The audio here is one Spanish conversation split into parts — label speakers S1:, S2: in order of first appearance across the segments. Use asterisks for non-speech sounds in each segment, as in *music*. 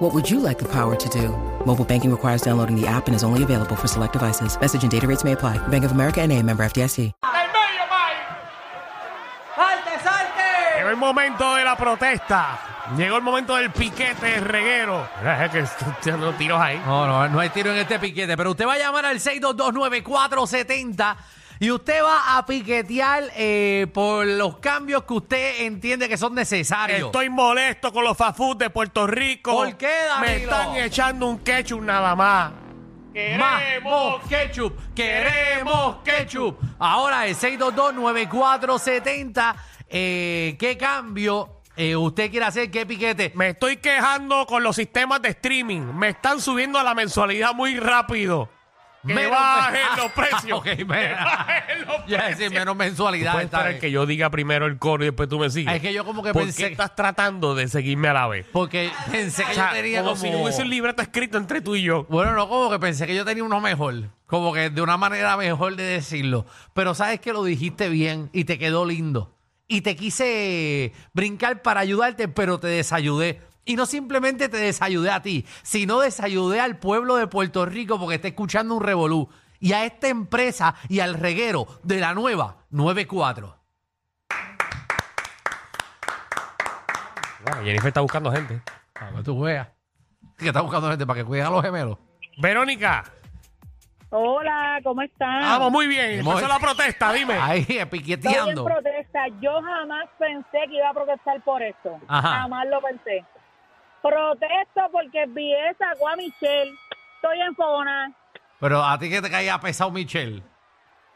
S1: What would you like the power to do? Mobile banking requires downloading the app and is only available for select devices. Message and data rates may apply. Bank of America and a member FDIC.
S2: ¡Del medio, Mike!
S3: ¡Salte, salte!
S2: Llegó el momento de la protesta. Llegó el momento del piquete reguero. Es que estoy tirando tiros ahí.
S3: No, no, no hay tiro en este piquete, pero usted va a llamar al 6229470 y usted va a piquetear eh, por los cambios que usted entiende que son necesarios.
S2: Estoy molesto con los fast de Puerto Rico.
S3: ¿Por qué,
S2: Me
S3: Danilo?
S2: están echando un ketchup nada más.
S3: Queremos ketchup, queremos ketchup. Ahora el 6229470, eh, ¿qué cambio eh, usted quiere hacer? ¿Qué piquete?
S2: Me estoy quejando con los sistemas de streaming. Me están subiendo la mensualidad muy rápido. Que
S3: Menos-
S2: bajen
S3: Ah,
S2: los precios. *laughs*
S3: ok,
S2: que
S3: mira.
S2: bajen los *laughs*
S3: Ya
S2: precios.
S3: decir, menos mensualidad.
S2: Puedes esperar que yo diga primero el coro y después tú me sigues.
S3: Es que yo como que
S2: ¿Por
S3: pensé-
S2: qué estás tratando de seguirme a la vez?
S3: Porque pensé que
S2: O sea,
S3: yo tenía
S2: como,
S3: como...
S2: si no hubiese un libreto escrito entre tú y yo.
S3: Bueno, no, como que pensé que yo tenía uno mejor. Como que de una manera mejor de decirlo. Pero sabes que lo dijiste bien y te quedó lindo. Y te quise brincar para ayudarte, pero te desayudé. Y no simplemente te desayudé a ti, sino desayudé al pueblo de Puerto Rico porque está escuchando un revolú. Y a esta empresa y al reguero de la nueva 94.
S2: Bueno, Jennifer está buscando gente.
S3: A ver, tú juegas. Que está buscando gente para que cuiden a los gemelos.
S2: Verónica,
S4: Hola, ¿cómo están?
S2: vamos muy bien. Empezó la protesta, dime.
S3: Ahí,
S4: Estoy en
S3: piqueteando.
S4: protesta. Yo jamás pensé que iba a protestar por esto.
S3: Ajá.
S4: Jamás lo pensé. Protesto porque BS sacó a Michelle. Estoy en Fona.
S3: Pero a ti que te caía pesado, Michelle.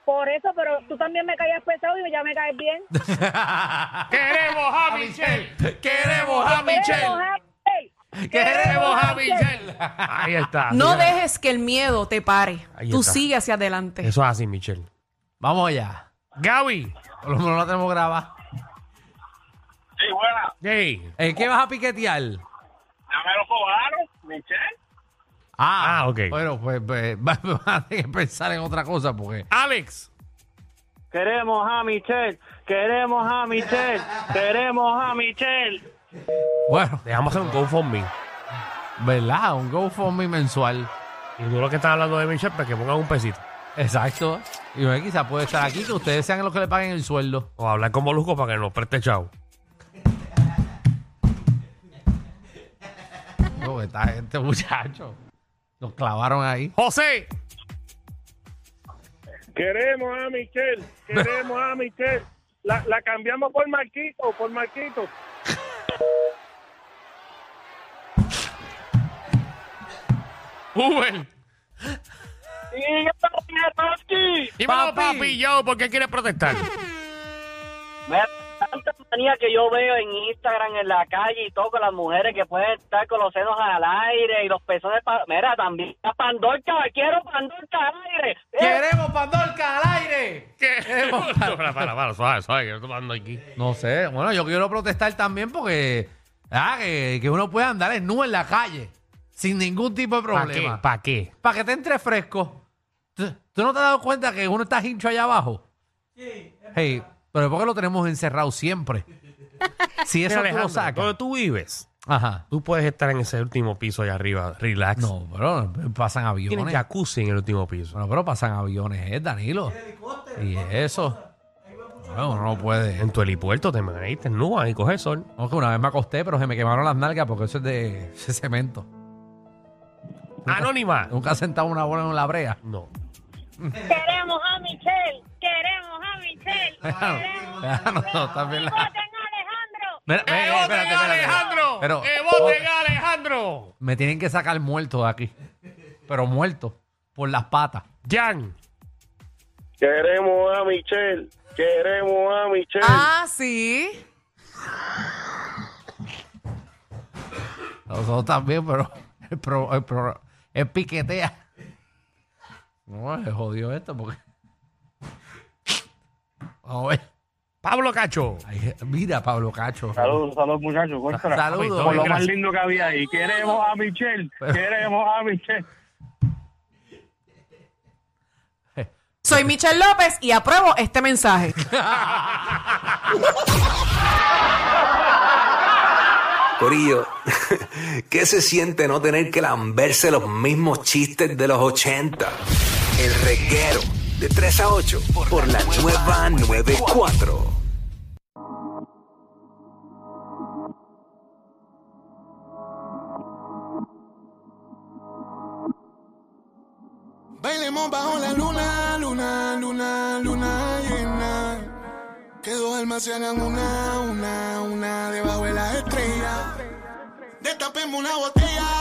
S4: Por eso, pero tú también me caías pesado y ya me caes bien. *laughs*
S2: Queremos a Michelle.
S3: Queremos a Michelle.
S4: Queremos a Michelle.
S3: Queremos a Michelle.
S2: Ahí está.
S5: No
S2: Mira.
S5: dejes que el miedo te pare.
S2: Ahí
S5: Tú
S2: está.
S5: sigue hacia adelante.
S2: Eso es así, Michelle.
S3: Vamos allá.
S2: Gaby.
S3: Por lo menos la tenemos grabada.
S6: Sí, buena.
S2: Hey.
S3: ¿En qué vas a piquetear?
S6: Ya me lo cobraron, Michelle.
S3: Ah,
S2: Ah, ok.
S3: Bueno, pues, pues *laughs* vas a tener que pensar en otra cosa porque.
S2: Alex.
S6: Queremos a Michelle, queremos a Michelle, queremos a Michelle.
S3: Bueno,
S2: Dejamos hacer un GoFundMe.
S3: ¿verdad? Un GoFundMe mensual.
S2: Y tú lo que estás hablando de Michelle, pues que pongan un pesito.
S3: Exacto. Y bueno, quizás puede estar aquí, que ustedes sean los que le paguen el sueldo.
S2: O hablar con Molusco para que nos preste chavo.
S3: Esta gente, *laughs* muchacho, nos clavaron ahí.
S2: José.
S6: Queremos a Michelle, queremos a Michelle. La, la cambiamos por Marquito, por Marquito.
S2: Uber.
S6: Y aquí.
S2: Dímelo,
S3: Papi.
S2: papi, yo, ¿por qué quieres protestar?
S7: Manía que yo veo en Instagram, en la calle y todo, con las mujeres que pueden estar con los senos al aire y los pezones para... Mira, también a Pandorca, quiero Pandorca al aire. Eh,
S3: ¡Queremos Pandorca al aire!
S2: ¿Qué? para, para, para, suave, suave, que yo estoy tomando aquí.
S3: No sé, bueno, yo quiero protestar también porque ah, que, que uno pueda andar en nube en la calle sin ningún tipo de
S2: ¿Para qué?
S3: problema.
S2: ¿Para qué?
S3: Para que te entre fresco. ¿Tú, tú no te has dado cuenta que uno está hincho allá abajo? Sí. Hey, pero ¿por qué lo tenemos encerrado siempre? *laughs* Si eso
S2: Mira,
S3: tú lo
S2: Alejandro,
S3: sacas.
S2: Donde tú vives,
S3: Ajá.
S2: tú puedes estar en ese último piso allá arriba, relax.
S3: No, pero pasan
S2: Tienes
S3: aviones.
S2: jacuzzi en el último piso.
S3: Bueno, pero pasan aviones, ¿eh, Danilo? Y eso. Bueno, uno no puede.
S2: En tu helipuerto te ahí te ennúas y coges sol.
S3: No, que una vez me acosté, pero se me quemaron las nalgas porque eso es de *laughs* ese cemento.
S2: Anónima.
S3: Nunca has sentado una bola en la brea.
S2: No.
S4: Queremos a Michelle. A Alejandro.
S3: Mira,
S2: ¡Que
S3: ve,
S2: voten
S3: espérate,
S2: a
S3: espérate.
S2: Alejandro!
S3: Pero-
S2: ¡Que voten a Alejandro!
S3: Me tienen que sacar muerto de aquí. Pero muerto. Por las patas.
S2: Jan.
S6: Queremos a Michelle, queremos a Michelle.
S5: Ah, sí.
S3: Nosotros también, pero el, pro, el, pro- el piquetea. No, se jodió esto porque. Vamos a ver.
S2: Pablo Cacho.
S3: Ay, mira, Pablo Cacho.
S6: Saludos, saludos muchachos.
S3: Saludos.
S6: Por lo
S2: Gracias.
S6: más lindo que había ahí. Queremos a Michelle. Queremos a Michelle.
S5: Soy Michelle López y apruebo este mensaje. *laughs*
S8: Corillo, *laughs* ¿qué se siente no tener que lamberse los mismos chistes de los 80? El reguero de 3 a 8 por la nueva 94.
S9: Bailemos bajo la luna, luna, luna, luna llena. Que dos almas se hagan una, una, una debajo de las estrellas. Destapemos una botella,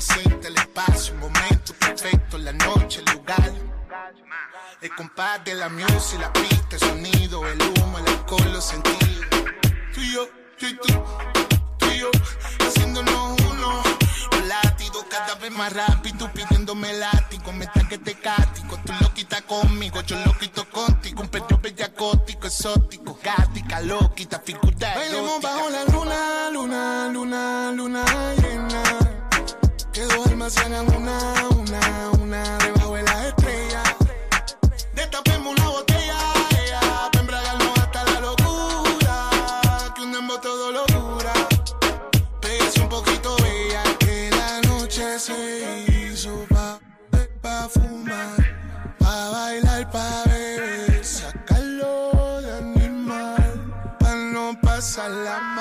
S9: Cinta, el espacio, un momento perfecto, la noche, el lugar. El compás de la music, la pista, el sonido, el humo, el alcohol, los sentidos. Tú y yo, yo y tú, tú y yo, haciéndonos uno. Los latidos cada vez más rápido, pidiéndome látigo, me que te cático. Tú lo quitas conmigo, yo lo quito contigo. Un perro bellacótico, exótico, gática, loquita, figura Bailemos bajo la luna, luna, luna, luna llena. Que dos almas se hagan una, una, una debajo de las estrellas. Destapemos una botella, ella, pa' embriagarnos hasta la locura. Que un dembow todo locura. Pégase un poquito, bella, que la noche se hizo pa', fumar, pa bailar, pa beber, sacarlo de animal, pa no pasarla mal,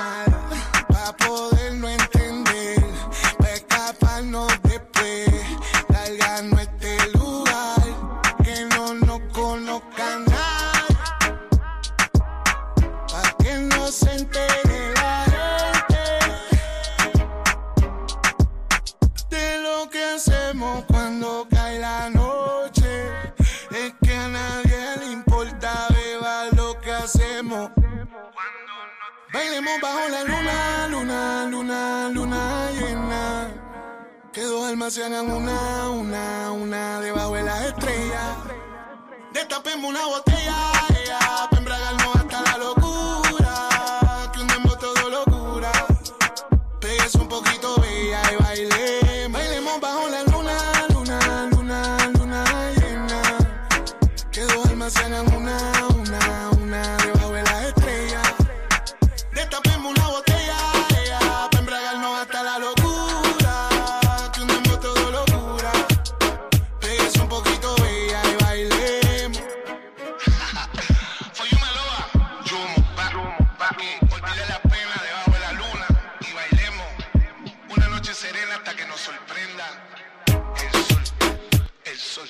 S9: Bailemos bajo la luna, luna, luna, luna llena. Que dos almas se hagan una, una, una debajo de las estrellas. Destapemos una botella, hasta que nos sorprenda el sol, el sol.